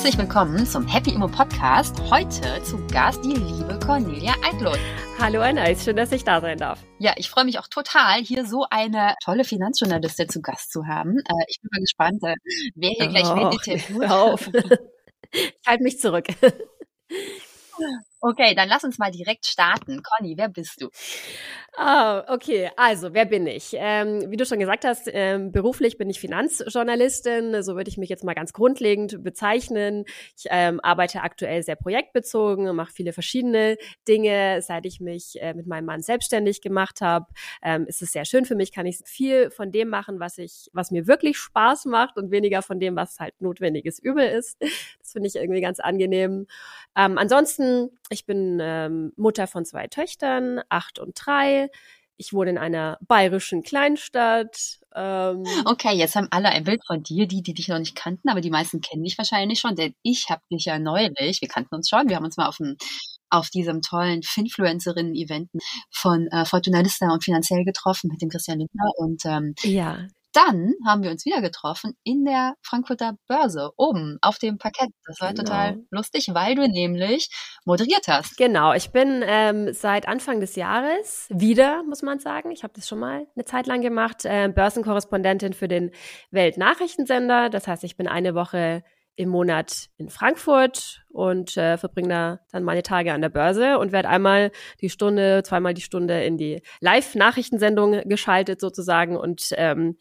Herzlich willkommen zum Happy Immo Podcast. Heute zu Gast die liebe Cornelia Eidloth. Hallo Anais, schön, dass ich da sein darf. Ja, ich freue mich auch total, hier so eine tolle Finanzjournalistin zu Gast zu haben. Äh, ich bin mal gespannt, äh, wer hier oh, gleich wen interviewt. Hör auf. ich halte mich zurück. Okay, dann lass uns mal direkt starten. Conny, wer bist du? Ah, okay. Also, wer bin ich? Ähm, wie du schon gesagt hast, ähm, beruflich bin ich Finanzjournalistin. So würde ich mich jetzt mal ganz grundlegend bezeichnen. Ich ähm, arbeite aktuell sehr projektbezogen, mache viele verschiedene Dinge. Seit ich mich äh, mit meinem Mann selbstständig gemacht habe, ähm, ist es sehr schön für mich. Kann ich viel von dem machen, was ich, was mir wirklich Spaß macht und weniger von dem, was halt notwendiges Übel ist. Das finde ich irgendwie ganz angenehm. Ähm, ansonsten ich bin ähm, Mutter von zwei Töchtern, acht und drei. Ich wohne in einer bayerischen Kleinstadt. Ähm, okay, jetzt haben alle ein Bild von dir, die, die dich noch nicht kannten, aber die meisten kennen dich wahrscheinlich schon, denn ich habe dich ja neulich, wir kannten uns schon, wir haben uns mal auf dem auf diesem tollen Finfluencerinnen-Event von äh, Fortuna Lista und finanziell getroffen mit dem Christian Lindner und ähm, ja dann haben wir uns wieder getroffen in der Frankfurter Börse oben auf dem Parkett. Das war genau. total lustig, weil du nämlich moderiert hast. Genau, ich bin ähm, seit Anfang des Jahres wieder, muss man sagen, ich habe das schon mal eine Zeit lang gemacht, äh, Börsenkorrespondentin für den Weltnachrichtensender. Das heißt, ich bin eine Woche im Monat in Frankfurt und äh, verbringe da dann meine Tage an der Börse und werde einmal die Stunde, zweimal die Stunde in die Live-Nachrichtensendung geschaltet sozusagen und ähm,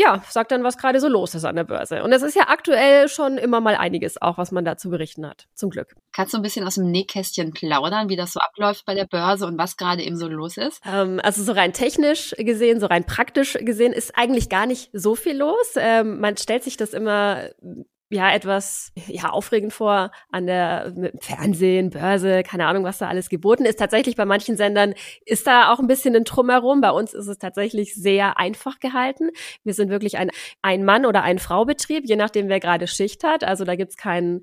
ja, sagt dann, was gerade so los ist an der Börse. Und es ist ja aktuell schon immer mal einiges auch, was man da zu berichten hat. Zum Glück. Kannst du ein bisschen aus dem Nähkästchen plaudern, wie das so abläuft bei der Börse und was gerade eben so los ist? Ähm, also so rein technisch gesehen, so rein praktisch gesehen ist eigentlich gar nicht so viel los. Ähm, man stellt sich das immer ja etwas ja aufregend vor an der Fernsehen, Börse, keine Ahnung, was da alles geboten ist. Tatsächlich bei manchen Sendern ist da auch ein bisschen ein Drumherum. Bei uns ist es tatsächlich sehr einfach gehalten. Wir sind wirklich ein ein Mann oder ein Frau Betrieb, je nachdem wer gerade Schicht hat. Also da gibt's keinen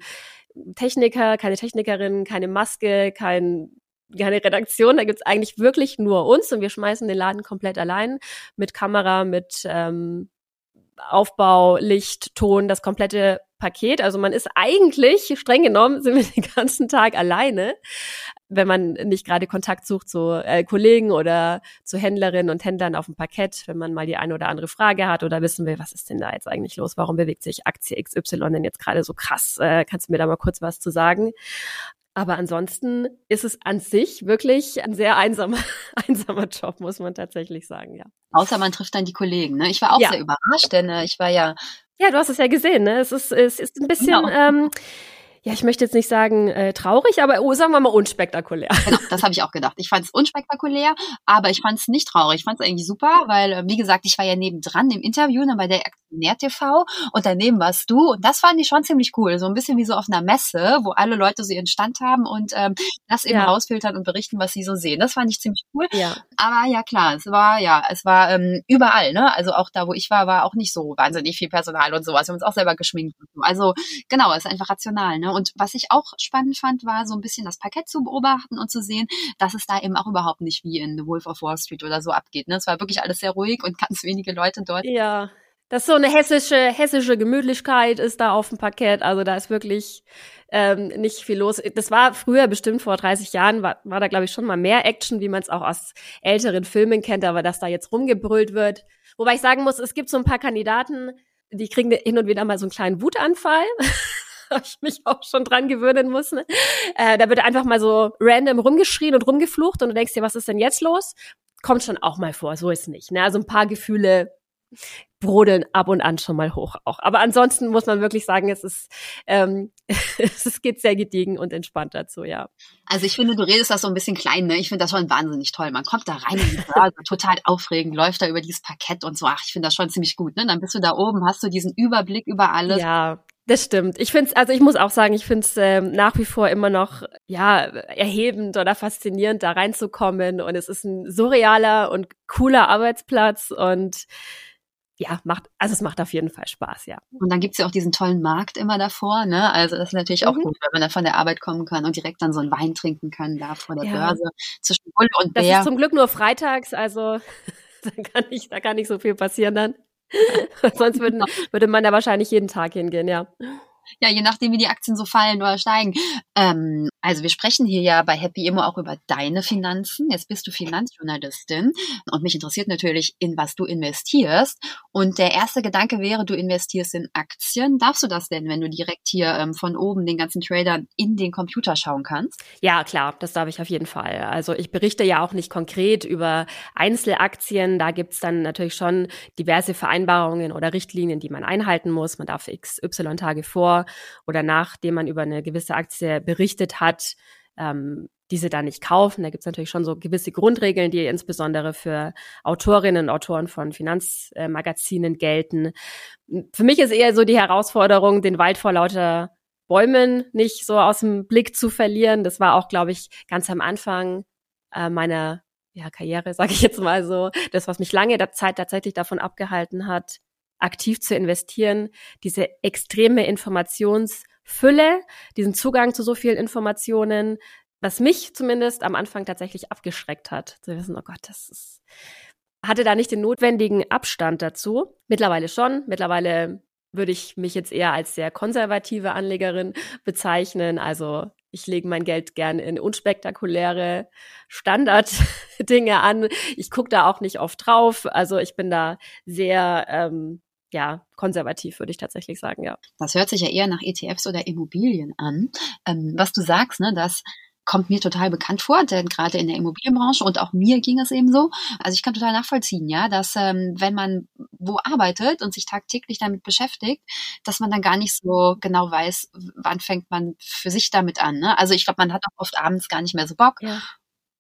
Techniker, keine Technikerin, keine Maske, kein keine Redaktion, da gibt's eigentlich wirklich nur uns und wir schmeißen den Laden komplett allein mit Kamera, mit ähm, Aufbau, Licht, Ton, das komplette Paket. Also man ist eigentlich, streng genommen, sind wir den ganzen Tag alleine, wenn man nicht gerade Kontakt sucht zu äh, Kollegen oder zu Händlerinnen und Händlern auf dem Parkett, wenn man mal die eine oder andere Frage hat oder wissen will, was ist denn da jetzt eigentlich los? Warum bewegt sich Aktie XY denn jetzt gerade so krass? Äh, kannst du mir da mal kurz was zu sagen? Aber ansonsten ist es an sich wirklich ein sehr einsamer, einsamer Job, muss man tatsächlich sagen, ja. Außer man trifft dann die Kollegen. Ne? Ich war auch ja. sehr überrascht, denn äh, ich war ja. Ja, du hast es ja gesehen, ne? Es ist, es ist ein bisschen. Genau. Ähm, ja, ich möchte jetzt nicht sagen äh, traurig, aber oh, sagen wir mal unspektakulär. Genau, das habe ich auch gedacht. Ich fand es unspektakulär, aber ich fand es nicht traurig. Ich fand es eigentlich super, weil, äh, wie gesagt, ich war ja nebendran im Interview dann bei der Aktionär TV und daneben warst du und das fand ich schon ziemlich cool. So ein bisschen wie so auf einer Messe, wo alle Leute so ihren Stand haben und ähm, das eben ja. rausfiltern und berichten, was sie so sehen. Das fand ich ziemlich cool. Ja. Aber ja, klar, es war, ja, es war ähm, überall, ne? Also auch da, wo ich war, war auch nicht so wahnsinnig viel Personal und sowas. Wir haben uns auch selber geschminkt. Also genau, es ist einfach rational, ne? Und was ich auch spannend fand, war so ein bisschen das Parkett zu beobachten und zu sehen, dass es da eben auch überhaupt nicht wie in The Wolf of Wall Street oder so abgeht. Ne? Es war wirklich alles sehr ruhig und ganz wenige Leute dort. Ja. Das so eine hessische, hessische Gemütlichkeit ist da auf dem Parkett. Also da ist wirklich ähm, nicht viel los. Das war früher bestimmt vor 30 Jahren, war, war da, glaube ich, schon mal mehr Action, wie man es auch aus älteren Filmen kennt, aber dass da jetzt rumgebrüllt wird. Wobei ich sagen muss, es gibt so ein paar Kandidaten, die kriegen hin und wieder mal so einen kleinen Wutanfall. habe ich mich auch schon dran gewöhnen müssen. Äh, da wird einfach mal so random rumgeschrien und rumgeflucht und du denkst dir, was ist denn jetzt los? Kommt schon auch mal vor, so ist nicht. Ne? Also ein paar Gefühle brodeln ab und an schon mal hoch auch. Aber ansonsten muss man wirklich sagen, es ist, ähm, es geht sehr gediegen und entspannt dazu, ja. Also ich finde, du redest das so ein bisschen klein, ne? Ich finde das schon wahnsinnig toll. Man kommt da rein in die Börse, total aufregend, läuft da über dieses Parkett und so. Ach, ich finde das schon ziemlich gut, ne? Dann bist du da oben, hast du diesen Überblick über alles. Ja, das stimmt. Ich finde es, also ich muss auch sagen, ich finde es ähm, nach wie vor immer noch ja erhebend oder faszinierend, da reinzukommen. Und es ist ein surrealer und cooler Arbeitsplatz und ja, macht, also es macht auf jeden Fall Spaß, ja. Und dann gibt's ja auch diesen tollen Markt immer davor, ne? Also das ist natürlich auch mhm. gut, wenn man dann von der Arbeit kommen kann und direkt dann so einen Wein trinken kann da vor der ja. Börse zwischen Bulle und Bär. Das ist zum Glück nur freitags, also da kann nicht, da kann nicht so viel passieren dann. Sonst würden, würde man da wahrscheinlich jeden Tag hingehen, ja. Ja, je nachdem, wie die Aktien so fallen oder steigen. Ähm, also wir sprechen hier ja bei Happy immer auch über deine Finanzen. Jetzt bist du Finanzjournalistin und mich interessiert natürlich, in was du investierst. Und der erste Gedanke wäre, du investierst in Aktien. Darfst du das denn, wenn du direkt hier ähm, von oben den ganzen Tradern in den Computer schauen kannst? Ja, klar, das darf ich auf jeden Fall. Also ich berichte ja auch nicht konkret über Einzelaktien. Da gibt's dann natürlich schon diverse Vereinbarungen oder Richtlinien, die man einhalten muss. Man darf XY Tage vor oder nachdem man über eine gewisse Aktie berichtet hat, ähm, diese da nicht kaufen. Da gibt es natürlich schon so gewisse Grundregeln, die insbesondere für Autorinnen und Autoren von Finanzmagazinen gelten. Für mich ist eher so die Herausforderung, den Wald vor lauter Bäumen nicht so aus dem Blick zu verlieren. Das war auch, glaube ich, ganz am Anfang äh, meiner ja, Karriere, sage ich jetzt mal so, das, was mich lange der Zeit tatsächlich davon abgehalten hat, aktiv zu investieren, diese extreme Informationsfülle, diesen Zugang zu so vielen Informationen, was mich zumindest am Anfang tatsächlich abgeschreckt hat. Zu wissen, oh Gott, das ist, hatte da nicht den notwendigen Abstand dazu. Mittlerweile schon. Mittlerweile würde ich mich jetzt eher als sehr konservative Anlegerin bezeichnen. Also ich lege mein Geld gern in unspektakuläre Standarddinge an. Ich gucke da auch nicht oft drauf. Also ich bin da sehr ähm, ja, konservativ, würde ich tatsächlich sagen, ja. Das hört sich ja eher nach ETFs oder Immobilien an. Ähm, was du sagst, ne, das kommt mir total bekannt vor, denn gerade in der Immobilienbranche und auch mir ging es eben so. Also ich kann total nachvollziehen, ja, dass ähm, wenn man wo arbeitet und sich tagtäglich damit beschäftigt, dass man dann gar nicht so genau weiß, wann fängt man für sich damit an. Ne? Also ich glaube, man hat auch oft abends gar nicht mehr so Bock. Ja.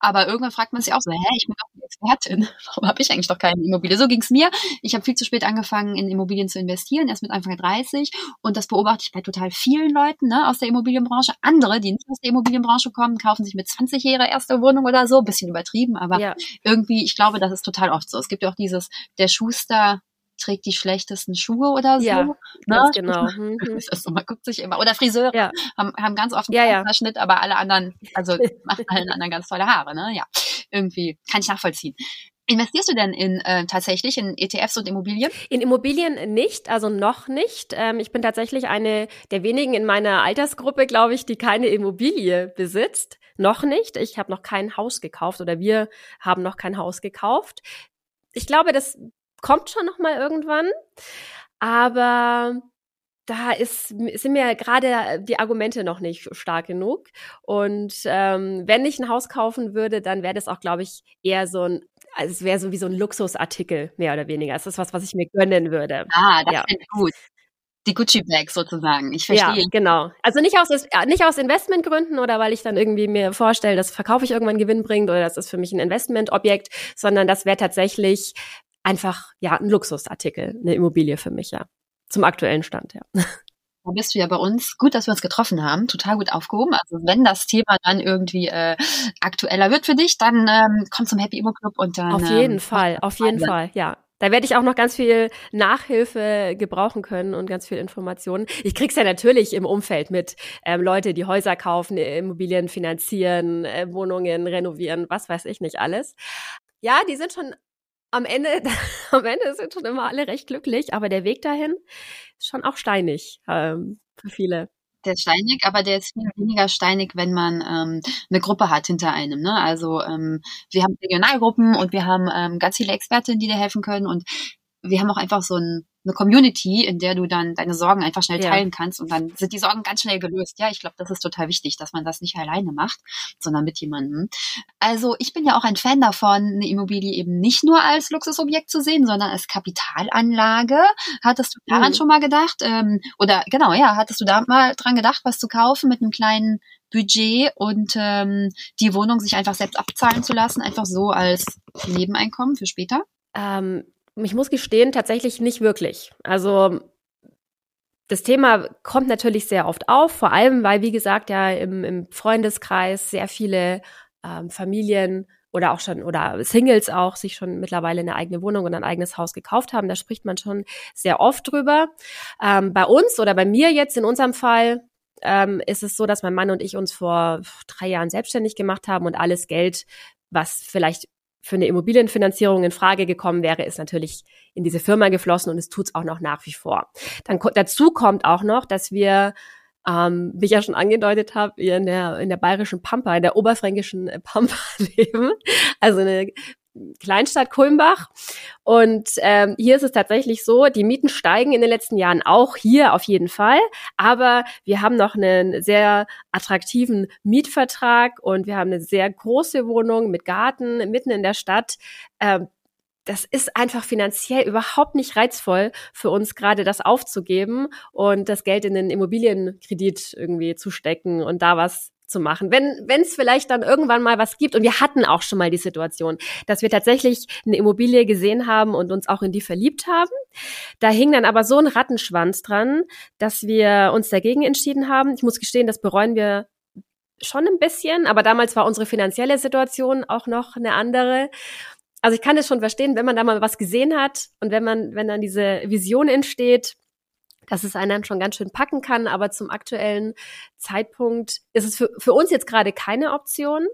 Aber irgendwann fragt man sich auch so, hä, ich bin doch eine Expertin. Warum habe ich eigentlich doch keine Immobilie? So ging es mir. Ich habe viel zu spät angefangen, in Immobilien zu investieren, erst mit Anfang 30. Und das beobachte ich bei total vielen Leuten ne, aus der Immobilienbranche. Andere, die nicht aus der Immobilienbranche kommen, kaufen sich mit 20 ihre erste Wohnung oder so. Bisschen übertrieben, aber ja. irgendwie, ich glaube, das ist total oft so. Es gibt ja auch dieses, der Schuster trägt die schlechtesten Schuhe oder so. Ja, ne? genau. Mhm. So, man guckt sich immer. Oder Friseure ja. haben, haben ganz oft einen ja, Schnitt, aber alle anderen, also machen allen anderen ganz tolle Haare. Ne? Ja, irgendwie kann ich nachvollziehen. Investierst du denn in äh, tatsächlich in ETFs und Immobilien? In Immobilien nicht, also noch nicht. Ähm, ich bin tatsächlich eine der wenigen in meiner Altersgruppe, glaube ich, die keine Immobilie besitzt. Noch nicht. Ich habe noch kein Haus gekauft oder wir haben noch kein Haus gekauft. Ich glaube, das kommt schon noch mal irgendwann. Aber da ist, sind mir gerade die Argumente noch nicht stark genug. Und ähm, wenn ich ein Haus kaufen würde, dann wäre das auch, glaube ich, eher so ein, also es wäre so wie so ein Luxusartikel, mehr oder weniger. Es ist was, was ich mir gönnen würde. Ah, das ja. finde gut. Die Gucci-Bag sozusagen. Ich verstehe. Ja, genau. Also nicht aus, nicht aus Investmentgründen oder weil ich dann irgendwie mir vorstelle, das verkaufe ich irgendwann Gewinn bringt oder das ist für mich ein Investmentobjekt, sondern das wäre tatsächlich einfach ja ein Luxusartikel, eine Immobilie für mich, ja. Zum aktuellen Stand, ja. Da bist du ja bei uns, gut, dass wir uns getroffen haben, total gut aufgehoben. Also wenn das Thema dann irgendwie äh, aktueller wird für dich, dann ähm, komm zum Happy Immo Club und dann. Auf jeden ähm, Fall, auf jeden Fall, ja. Da werde ich auch noch ganz viel Nachhilfe gebrauchen können und ganz viel Informationen. Ich krieg's ja natürlich im Umfeld mit ähm, Leute, die Häuser kaufen, Immobilien finanzieren, äh, Wohnungen renovieren, was weiß ich nicht alles. Ja, die sind schon am Ende, am Ende sind schon immer alle recht glücklich, aber der Weg dahin ist schon auch steinig ähm, für viele. Der ist steinig, aber der ist viel weniger steinig, wenn man ähm, eine Gruppe hat hinter einem. Ne? Also ähm, wir haben Regionalgruppen und wir haben ähm, ganz viele Expertinnen, die dir helfen können und wir haben auch einfach so ein eine Community, in der du dann deine Sorgen einfach schnell teilen ja. kannst und dann sind die Sorgen ganz schnell gelöst. Ja, ich glaube, das ist total wichtig, dass man das nicht alleine macht, sondern mit jemandem. Also ich bin ja auch ein Fan davon, eine Immobilie eben nicht nur als Luxusobjekt zu sehen, sondern als Kapitalanlage. Hattest du daran mhm. schon mal gedacht? Ähm, oder genau, ja, hattest du da mal dran gedacht, was zu kaufen mit einem kleinen Budget und ähm, die Wohnung sich einfach selbst abzahlen zu lassen, einfach so als Nebeneinkommen für später? Ähm, ich muss gestehen, tatsächlich nicht wirklich. Also das Thema kommt natürlich sehr oft auf, vor allem weil, wie gesagt, ja im, im Freundeskreis sehr viele ähm, Familien oder auch schon oder Singles auch sich schon mittlerweile eine eigene Wohnung und ein eigenes Haus gekauft haben. Da spricht man schon sehr oft drüber. Ähm, bei uns oder bei mir jetzt in unserem Fall ähm, ist es so, dass mein Mann und ich uns vor drei Jahren selbstständig gemacht haben und alles Geld, was vielleicht für eine Immobilienfinanzierung in Frage gekommen wäre, ist natürlich in diese Firma geflossen und es tut's auch noch nach wie vor. Dann dazu kommt auch noch, dass wir ähm, wie ich ja schon angedeutet habe, in der, in der bayerischen Pampa, in der oberfränkischen Pampa leben. Also eine Kleinstadt Kulmbach. Und ähm, hier ist es tatsächlich so, die Mieten steigen in den letzten Jahren auch hier auf jeden Fall. Aber wir haben noch einen sehr attraktiven Mietvertrag und wir haben eine sehr große Wohnung mit Garten mitten in der Stadt. Ähm, das ist einfach finanziell überhaupt nicht reizvoll für uns gerade das aufzugeben und das Geld in den Immobilienkredit irgendwie zu stecken und da was zu machen. Wenn es vielleicht dann irgendwann mal was gibt und wir hatten auch schon mal die Situation, dass wir tatsächlich eine Immobilie gesehen haben und uns auch in die verliebt haben. Da hing dann aber so ein Rattenschwanz dran, dass wir uns dagegen entschieden haben. Ich muss gestehen, das bereuen wir schon ein bisschen, aber damals war unsere finanzielle Situation auch noch eine andere. Also ich kann es schon verstehen, wenn man da mal was gesehen hat und wenn man wenn dann diese Vision entsteht, dass es einen dann schon ganz schön packen kann. Aber zum aktuellen Zeitpunkt ist es für, für uns jetzt gerade keine Option.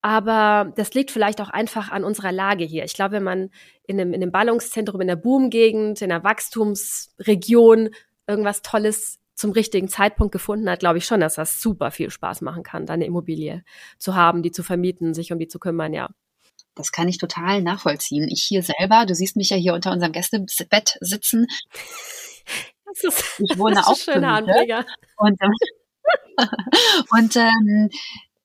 Aber das liegt vielleicht auch einfach an unserer Lage hier. Ich glaube, wenn man in einem, in einem Ballungszentrum, in der Boomgegend, in einer Wachstumsregion irgendwas Tolles zum richtigen Zeitpunkt gefunden hat, glaube ich schon, dass das super viel Spaß machen kann, da eine Immobilie zu haben, die zu vermieten, sich um die zu kümmern, ja. Das kann ich total nachvollziehen. Ich hier selber, du siehst mich ja hier unter unserem Gästebett sitzen. Das ist, ich wohne auch Anleger. Und, ähm, und ähm,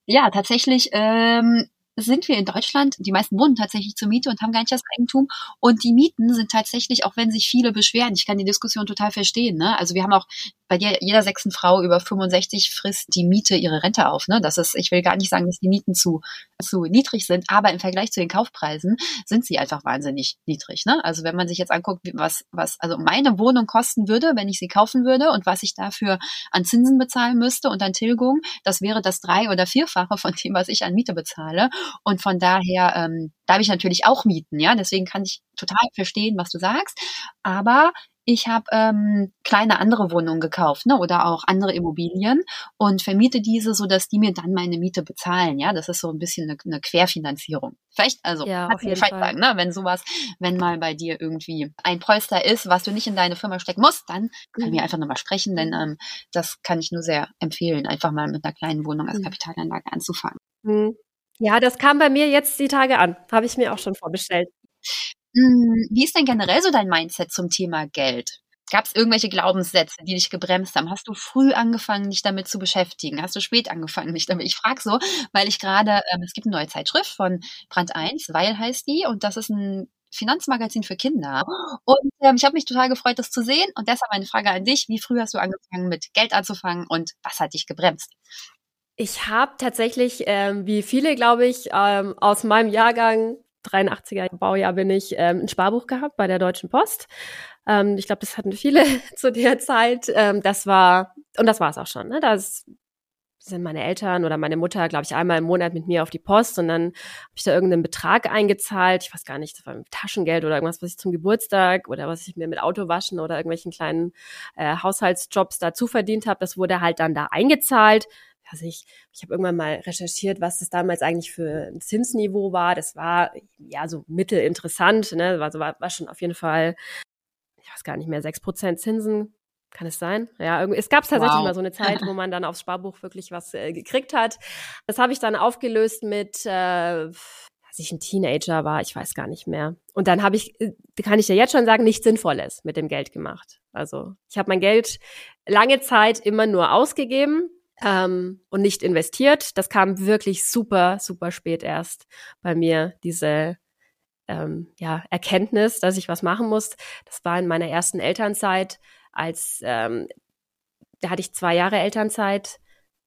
ja, tatsächlich ähm, sind wir in Deutschland, die meisten wohnen tatsächlich zur Miete und haben gar nicht das Eigentum. Und die Mieten sind tatsächlich, auch wenn sich viele beschweren, ich kann die Diskussion total verstehen. Ne? Also wir haben auch bei jeder sechsten Frau über 65 frisst die Miete ihre Rente auf. Ne? Das ist, ich will gar nicht sagen, dass die Mieten zu, zu niedrig sind, aber im Vergleich zu den Kaufpreisen sind sie einfach wahnsinnig niedrig. Ne? Also wenn man sich jetzt anguckt, was, was also meine Wohnung kosten würde, wenn ich sie kaufen würde und was ich dafür an Zinsen bezahlen müsste und an Tilgung, das wäre das drei- oder vierfache von dem, was ich an Miete bezahle. Und von daher ähm, darf ich natürlich auch mieten, ja. Deswegen kann ich total verstehen, was du sagst. Aber ich habe ähm, kleine andere Wohnungen gekauft, ne, oder auch andere Immobilien und vermiete diese, so dass die mir dann meine Miete bezahlen. Ja, das ist so ein bisschen eine, eine Querfinanzierung. Vielleicht, also ja, auf jeden Fall. sagen, ne, wenn sowas, wenn mal bei dir irgendwie ein Polster ist, was du nicht in deine Firma stecken musst, dann können mhm. wir einfach nochmal sprechen, denn ähm, das kann ich nur sehr empfehlen, einfach mal mit einer kleinen Wohnung als mhm. Kapitalanlage anzufangen. Mhm. Ja, das kam bei mir jetzt die Tage an. Habe ich mir auch schon vorbestellt. Hm, wie ist denn generell so dein Mindset zum Thema Geld? Gab es irgendwelche Glaubenssätze, die dich gebremst haben? Hast du früh angefangen, dich damit zu beschäftigen? Hast du spät angefangen, dich damit? Ich frage so, weil ich gerade, ähm, es gibt eine neue Zeitschrift von Brand 1, Weil heißt die, und das ist ein Finanzmagazin für Kinder. Und ähm, ich habe mich total gefreut, das zu sehen. Und deshalb meine Frage an dich, wie früh hast du angefangen, mit Geld anzufangen und was hat dich gebremst? Ich habe tatsächlich, ähm, wie viele, glaube ich, ähm, aus meinem Jahrgang, 83er Baujahr bin ich, ähm, ein Sparbuch gehabt bei der Deutschen Post. Ähm, ich glaube, das hatten viele zu der Zeit. Ähm, das war, und das war es auch schon. Ne? Das sind meine Eltern oder meine Mutter, glaube ich, einmal im Monat mit mir auf die Post und dann habe ich da irgendeinen Betrag eingezahlt. Ich weiß gar nicht, das war Taschengeld oder irgendwas, was ich zum Geburtstag oder was ich mir mit Autowaschen oder irgendwelchen kleinen äh, Haushaltsjobs dazu verdient habe. Das wurde halt dann da eingezahlt also ich, ich habe irgendwann mal recherchiert, was das damals eigentlich für ein Zinsniveau war. Das war ja so mittelinteressant, ne? Also war, war schon auf jeden Fall, ich weiß gar nicht mehr, sechs Prozent Zinsen. Kann es sein? Ja, es gab tatsächlich wow. mal so eine Zeit, wo man dann aufs Sparbuch wirklich was äh, gekriegt hat. Das habe ich dann aufgelöst mit, äh, als ich ein Teenager war, ich weiß gar nicht mehr. Und dann habe ich, äh, kann ich dir jetzt schon sagen, nichts Sinnvolles mit dem Geld gemacht. Also ich habe mein Geld lange Zeit immer nur ausgegeben ähm, und nicht investiert. Das kam wirklich super, super spät erst bei mir, diese ähm, ja, Erkenntnis, dass ich was machen muss. Das war in meiner ersten Elternzeit, als ähm, da hatte ich zwei Jahre Elternzeit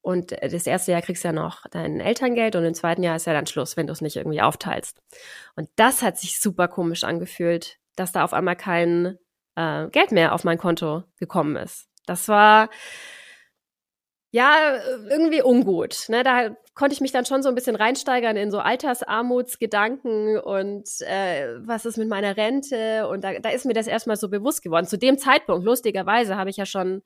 und das erste Jahr kriegst du ja noch dein Elterngeld und im zweiten Jahr ist ja dann Schluss, wenn du es nicht irgendwie aufteilst. Und das hat sich super komisch angefühlt, dass da auf einmal kein äh, Geld mehr auf mein Konto gekommen ist. Das war ja, irgendwie ungut. Ne? Da konnte ich mich dann schon so ein bisschen reinsteigern in so Altersarmutsgedanken und äh, was ist mit meiner Rente? Und da, da ist mir das erstmal so bewusst geworden. Zu dem Zeitpunkt, lustigerweise, habe ich ja schon,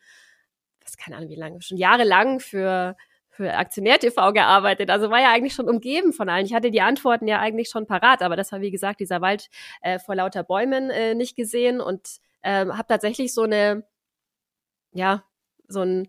was keine Ahnung wie lange, schon jahrelang für für Aktionär TV gearbeitet. Also war ja eigentlich schon umgeben von allen. Ich hatte die Antworten ja eigentlich schon parat, aber das war wie gesagt dieser Wald äh, vor lauter Bäumen äh, nicht gesehen und äh, habe tatsächlich so eine, ja, so ein äh,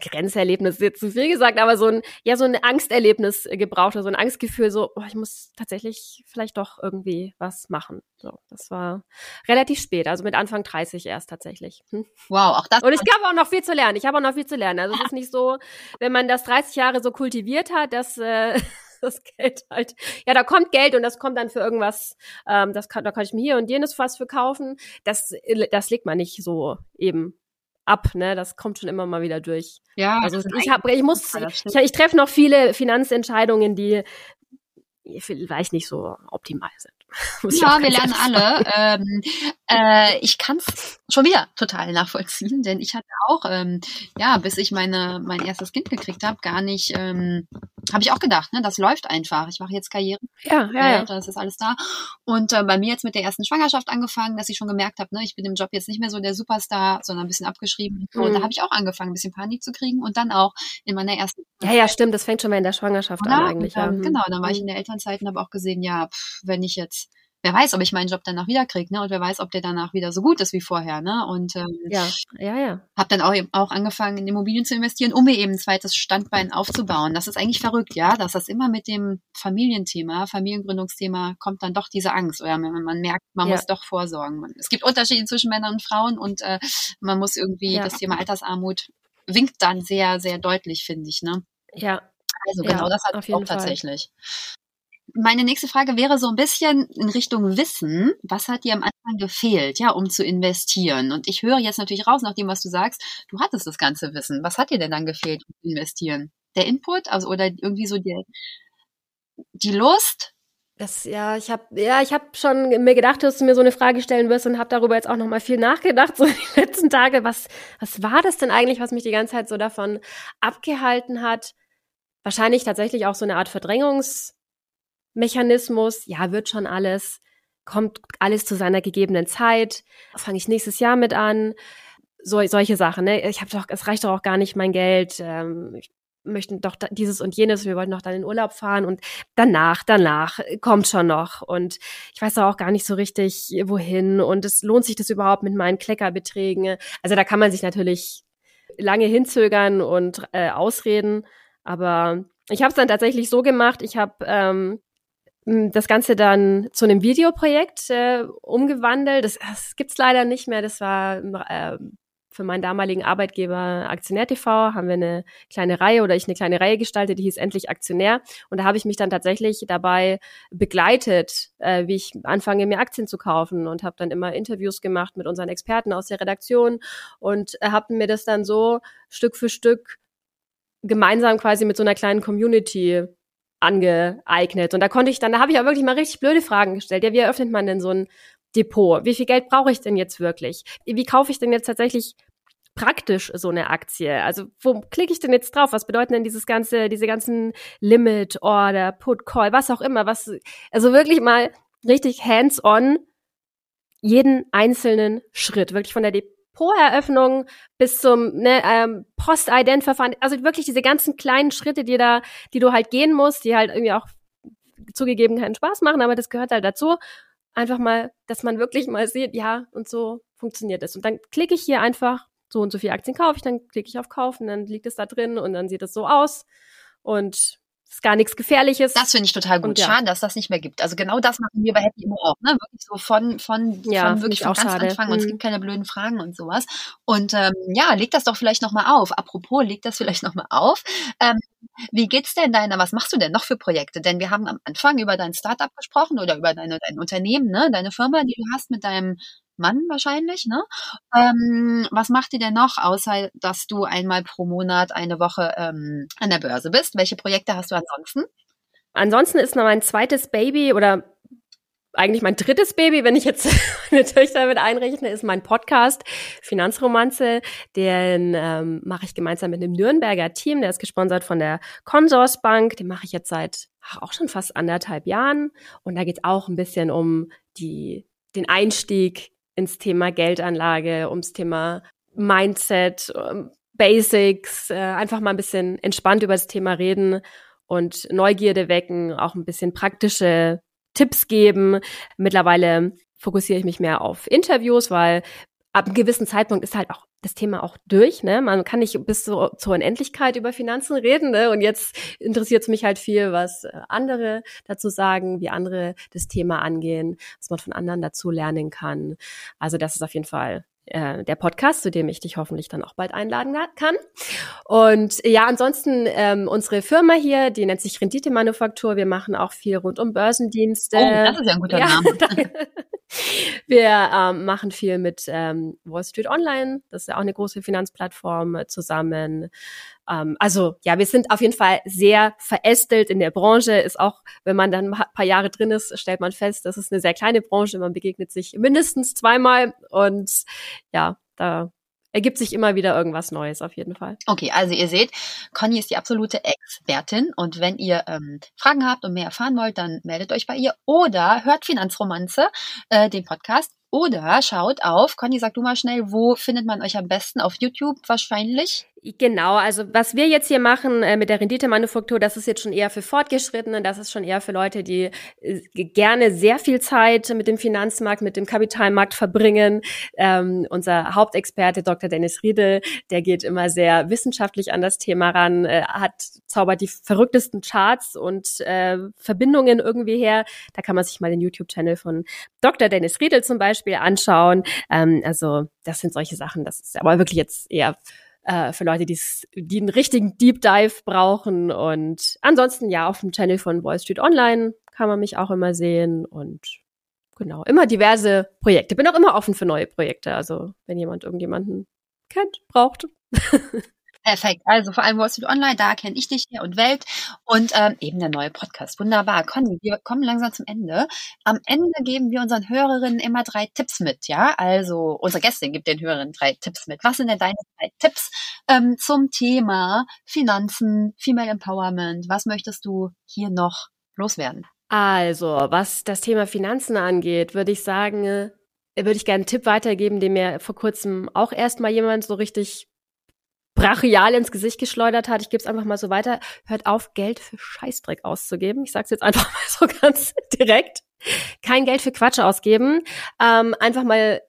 Grenzerlebnis ist jetzt zu viel gesagt, aber so ein, ja, so ein Angsterlebnis gebraucht, so ein Angstgefühl, so, oh, ich muss tatsächlich vielleicht doch irgendwie was machen. So, das war relativ spät, also mit Anfang 30 erst tatsächlich. Hm. Wow, auch das. Und ich habe auch noch viel zu lernen. Ich habe auch noch viel zu lernen. Also es ist nicht so, wenn man das 30 Jahre so kultiviert hat, dass äh, das Geld halt, ja, da kommt Geld und das kommt dann für irgendwas, ähm, das kann, da kann ich mir hier und jenes was für kaufen. Das, das legt man nicht so eben ab, ne? Das kommt schon immer mal wieder durch. Ja. Also ich habe, ich muss, ich, ich treffe noch viele Finanzentscheidungen, die vielleicht nicht so optimal sind. ja, wir lernen alle. ähm, äh, ich kann es schon wieder total nachvollziehen, denn ich hatte auch, ähm, ja, bis ich meine mein erstes Kind gekriegt habe, gar nicht, ähm, habe ich auch gedacht, ne, das läuft einfach. Ich mache jetzt Karriere. Ja, ja, ja. Das ist alles da. Und äh, bei mir jetzt mit der ersten Schwangerschaft angefangen, dass ich schon gemerkt habe, ne, ich bin im Job jetzt nicht mehr so der Superstar, sondern ein bisschen abgeschrieben. Mhm. Und da habe ich auch angefangen, ein bisschen Panik zu kriegen und dann auch in meiner ersten. Ja, ja, stimmt. Das fängt schon mal in der Schwangerschaft Oder? an eigentlich. Ja, mhm. Genau, dann war ich in der Elternzeit und habe auch gesehen, ja, pff, wenn ich jetzt wer weiß, ob ich meinen Job danach wieder kriege, ne? Und wer weiß, ob der danach wieder so gut ist wie vorher, ne? Und ähm, ja, ja, ja. Habe dann auch, auch angefangen, in Immobilien zu investieren, um mir eben ein zweites Standbein aufzubauen. Das ist eigentlich verrückt, ja, dass das immer mit dem Familienthema, Familiengründungsthema kommt dann doch diese Angst. Oder man, man merkt, man ja. muss doch vorsorgen. Es gibt Unterschiede zwischen Männern und Frauen und äh, man muss irgendwie ja. das Thema Altersarmut winkt dann sehr, sehr deutlich, finde ich, ne? Ja, also genau, ja, das hat auch tatsächlich meine nächste Frage wäre so ein bisschen in Richtung Wissen. Was hat dir am Anfang gefehlt, ja, um zu investieren? Und ich höre jetzt natürlich raus, nach dem, was du sagst, du hattest das ganze Wissen. Was hat dir denn dann gefehlt, um zu investieren? Der Input, also oder irgendwie so die, die Lust? Das, ja, ich habe ja, ich habe schon mir gedacht, dass du mir so eine Frage stellen wirst und habe darüber jetzt auch noch mal viel nachgedacht so die letzten Tage. Was, was war das denn eigentlich, was mich die ganze Zeit so davon abgehalten hat? Wahrscheinlich tatsächlich auch so eine Art Verdrängungs Mechanismus, ja, wird schon alles, kommt alles zu seiner gegebenen Zeit, fange ich nächstes Jahr mit an, so, solche Sachen. Ne? Ich habe doch, es reicht doch auch gar nicht mein Geld. Ähm, ich möchte doch dieses und jenes, wir wollten doch dann in Urlaub fahren und danach, danach kommt schon noch und ich weiß auch gar nicht so richtig, wohin und es lohnt sich das überhaupt mit meinen Kleckerbeträgen. Also da kann man sich natürlich lange hinzögern und äh, ausreden, aber ich habe es dann tatsächlich so gemacht, ich habe ähm, das Ganze dann zu einem Videoprojekt äh, umgewandelt. Das, das gibt's leider nicht mehr. Das war äh, für meinen damaligen Arbeitgeber Aktionär TV haben wir eine kleine Reihe oder ich eine kleine Reihe gestaltet, die hieß endlich Aktionär. Und da habe ich mich dann tatsächlich dabei begleitet, äh, wie ich anfange, mir Aktien zu kaufen und habe dann immer Interviews gemacht mit unseren Experten aus der Redaktion und äh, habe mir das dann so Stück für Stück gemeinsam quasi mit so einer kleinen Community angeeignet. Und da konnte ich dann, da habe ich auch wirklich mal richtig blöde Fragen gestellt. Ja, wie eröffnet man denn so ein Depot? Wie viel Geld brauche ich denn jetzt wirklich? Wie kaufe ich denn jetzt tatsächlich praktisch so eine Aktie? Also wo klicke ich denn jetzt drauf? Was bedeuten denn dieses ganze, diese ganzen Limit, Order, Put, Call, was auch immer? Was, also wirklich mal richtig hands-on jeden einzelnen Schritt, wirklich von der Depot Depoteröffnung bis zum ne, ähm, Post-Ident-Verfahren, also wirklich diese ganzen kleinen Schritte, die da, die du halt gehen musst, die halt irgendwie auch zugegeben keinen Spaß machen, aber das gehört halt dazu. Einfach mal, dass man wirklich mal sieht, ja, und so funktioniert es. Und dann klicke ich hier einfach, so und so viele Aktien kaufe ich, dann klicke ich auf Kaufen, dann liegt es da drin und dann sieht es so aus. Und ist gar nichts Gefährliches. Das finde ich total gut. Und, ja. Schade, dass das nicht mehr gibt. Also genau das machen wir bei Happy Immo auch, ne? Wirklich so von, von, ja, von wirklich von ganz schade. Anfang mhm. und es mhm. gibt keine blöden Fragen und sowas. Und ähm, ja, leg das doch vielleicht nochmal auf. Apropos, leg das vielleicht nochmal auf. Ähm, wie geht's denn deiner, was machst du denn noch für Projekte? Denn wir haben am Anfang über dein Startup gesprochen oder über deine, dein Unternehmen, ne? Deine Firma, die du hast mit deinem Mann wahrscheinlich, ne? Ähm, was macht ihr denn noch, außer dass du einmal pro Monat eine Woche ähm, an der Börse bist? Welche Projekte hast du ansonsten? Ansonsten ist noch mein zweites Baby oder eigentlich mein drittes Baby, wenn ich jetzt meine Töchter mit einrechne, ist mein Podcast Finanzromanze. Den ähm, mache ich gemeinsam mit einem Nürnberger Team. Der ist gesponsert von der Consorsbank. Den mache ich jetzt seit ach, auch schon fast anderthalb Jahren. Und da geht es auch ein bisschen um die, den Einstieg ins Thema Geldanlage, ums Thema Mindset, ähm, Basics, äh, einfach mal ein bisschen entspannt über das Thema reden und Neugierde wecken, auch ein bisschen praktische Tipps geben. Mittlerweile fokussiere ich mich mehr auf Interviews, weil ab einem gewissen Zeitpunkt ist halt auch das Thema auch durch. Ne? Man kann nicht bis zu, zur Unendlichkeit über Finanzen reden. Ne? Und jetzt interessiert es mich halt viel, was äh, andere dazu sagen, wie andere das Thema angehen, was man von anderen dazu lernen kann. Also das ist auf jeden Fall äh, der Podcast, zu dem ich dich hoffentlich dann auch bald einladen kann. Und ja, ansonsten ähm, unsere Firma hier, die nennt sich Rendite Manufaktur. Wir machen auch viel rund um Börsendienste. Oh, das ist ja ein guter ja, Name. Wir ähm, machen viel mit ähm, Wall Street Online, das ist ja auch eine große Finanzplattform, äh, zusammen. Ähm, also ja, wir sind auf jeden Fall sehr verästelt in der Branche. Ist auch, wenn man dann ein paar Jahre drin ist, stellt man fest, das ist eine sehr kleine Branche. Man begegnet sich mindestens zweimal und ja, da ergibt sich immer wieder irgendwas Neues auf jeden Fall. Okay, also ihr seht, Conny ist die absolute Expertin und wenn ihr ähm, Fragen habt und mehr erfahren wollt, dann meldet euch bei ihr oder hört Finanzromanze, äh, den Podcast oder schaut auf, Conny, sag du mal schnell, wo findet man euch am besten? Auf YouTube wahrscheinlich? Genau, also was wir jetzt hier machen äh, mit der Renditemanufaktur, das ist jetzt schon eher für Fortgeschrittene, das ist schon eher für Leute, die äh, gerne sehr viel Zeit mit dem Finanzmarkt, mit dem Kapitalmarkt verbringen. Ähm, unser Hauptexperte Dr. Dennis Riedel, der geht immer sehr wissenschaftlich an das Thema ran, äh, hat zaubert die verrücktesten Charts und äh, Verbindungen irgendwie her. Da kann man sich mal den YouTube-Channel von Dr. Dennis Riedel zum Beispiel anschauen. Ähm, also das sind solche Sachen, das ist aber wirklich jetzt eher äh, für Leute, die einen richtigen Deep Dive brauchen. Und ansonsten ja, auf dem Channel von Wall Street Online kann man mich auch immer sehen und genau, immer diverse Projekte. Bin auch immer offen für neue Projekte. Also wenn jemand irgendjemanden kennt, braucht. Perfekt. Also vor allem Wall Street Online, da kenne ich dich hier und Welt und ähm, eben der neue Podcast. Wunderbar. Conny, wir kommen langsam zum Ende. Am Ende geben wir unseren Hörerinnen immer drei Tipps mit, ja? Also unsere Gästin gibt den Hörerinnen drei Tipps mit. Was sind denn deine drei Tipps ähm, zum Thema Finanzen, Female Empowerment? Was möchtest du hier noch loswerden? Also, was das Thema Finanzen angeht, würde ich sagen, äh, würde ich gerne einen Tipp weitergeben, den mir vor kurzem auch erstmal jemand so richtig brachial ins Gesicht geschleudert hat. Ich gebe es einfach mal so weiter. Hört auf, Geld für Scheißdreck auszugeben. Ich sage es jetzt einfach mal so ganz direkt. Kein Geld für Quatsch ausgeben. Ähm, einfach mal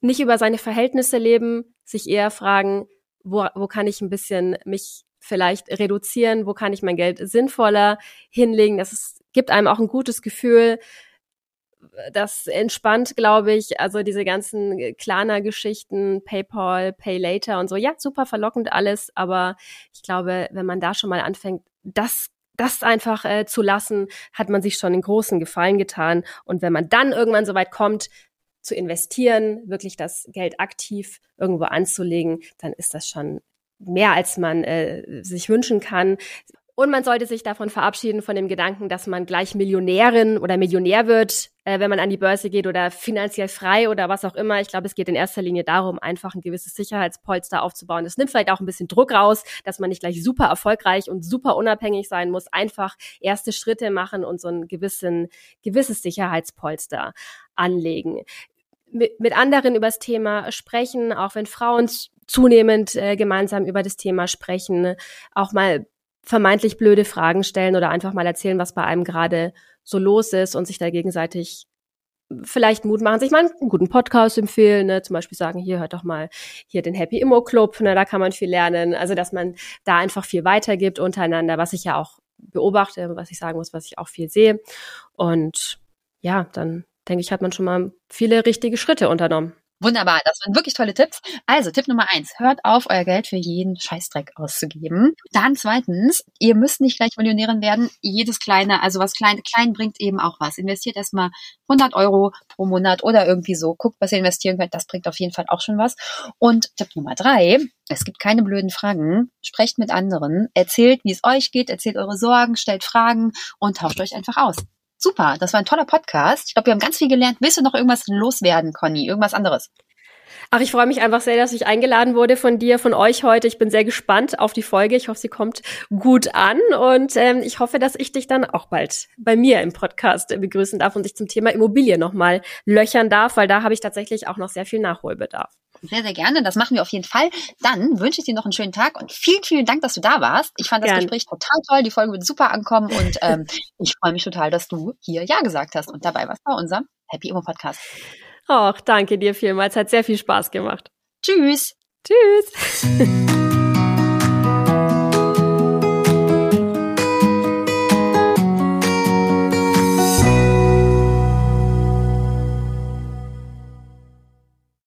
nicht über seine Verhältnisse leben, sich eher fragen, wo, wo kann ich ein bisschen mich vielleicht reduzieren, wo kann ich mein Geld sinnvoller hinlegen. Das ist, gibt einem auch ein gutes Gefühl, das entspannt, glaube ich, also diese ganzen Klarna-Geschichten, PayPal, Pay Later und so, ja, super verlockend alles, aber ich glaube, wenn man da schon mal anfängt, das das einfach äh, zu lassen, hat man sich schon einen großen Gefallen getan. Und wenn man dann irgendwann so weit kommt, zu investieren, wirklich das Geld aktiv irgendwo anzulegen, dann ist das schon mehr, als man äh, sich wünschen kann. Und man sollte sich davon verabschieden, von dem Gedanken, dass man gleich Millionärin oder Millionär wird, äh, wenn man an die Börse geht oder finanziell frei oder was auch immer. Ich glaube, es geht in erster Linie darum, einfach ein gewisses Sicherheitspolster aufzubauen. Das nimmt vielleicht auch ein bisschen Druck raus, dass man nicht gleich super erfolgreich und super unabhängig sein muss. Einfach erste Schritte machen und so ein gewissen, gewisses Sicherheitspolster anlegen. Mit, mit anderen über das Thema sprechen, auch wenn Frauen zunehmend äh, gemeinsam über das Thema sprechen, auch mal vermeintlich blöde Fragen stellen oder einfach mal erzählen, was bei einem gerade so los ist und sich da gegenseitig vielleicht Mut machen, sich mal einen guten Podcast empfehlen, ne? zum Beispiel sagen, hier hört doch mal hier den Happy Immo Club, ne? da kann man viel lernen. Also dass man da einfach viel weitergibt untereinander, was ich ja auch beobachte, was ich sagen muss, was ich auch viel sehe. Und ja, dann denke ich, hat man schon mal viele richtige Schritte unternommen. Wunderbar, das waren wirklich tolle Tipps. Also Tipp Nummer eins, hört auf, euer Geld für jeden Scheißdreck auszugeben. Dann zweitens, ihr müsst nicht gleich Millionärin werden. Jedes kleine, also was klein, klein bringt eben auch was. Investiert erstmal 100 Euro pro Monat oder irgendwie so. Guckt, was ihr investieren könnt. Das bringt auf jeden Fall auch schon was. Und Tipp Nummer drei, es gibt keine blöden Fragen. Sprecht mit anderen, erzählt, wie es euch geht, erzählt eure Sorgen, stellt Fragen und tauscht euch einfach aus. Super, das war ein toller Podcast. Ich glaube, wir haben ganz viel gelernt. Willst du noch irgendwas loswerden, Conny? Irgendwas anderes? Ach, ich freue mich einfach sehr, dass ich eingeladen wurde von dir, von euch heute. Ich bin sehr gespannt auf die Folge. Ich hoffe, sie kommt gut an und ähm, ich hoffe, dass ich dich dann auch bald bei mir im Podcast begrüßen darf und dich zum Thema Immobilie nochmal löchern darf, weil da habe ich tatsächlich auch noch sehr viel Nachholbedarf. Sehr, sehr gerne. Das machen wir auf jeden Fall. Dann wünsche ich dir noch einen schönen Tag und vielen, vielen Dank, dass du da warst. Ich fand das Gern. Gespräch total toll. Die Folge wird super ankommen und ähm, ich freue mich total, dass du hier Ja gesagt hast und dabei warst bei unserem Happy Immo Podcast. Ach, danke dir vielmals. Hat sehr viel Spaß gemacht. Tschüss. Tschüss.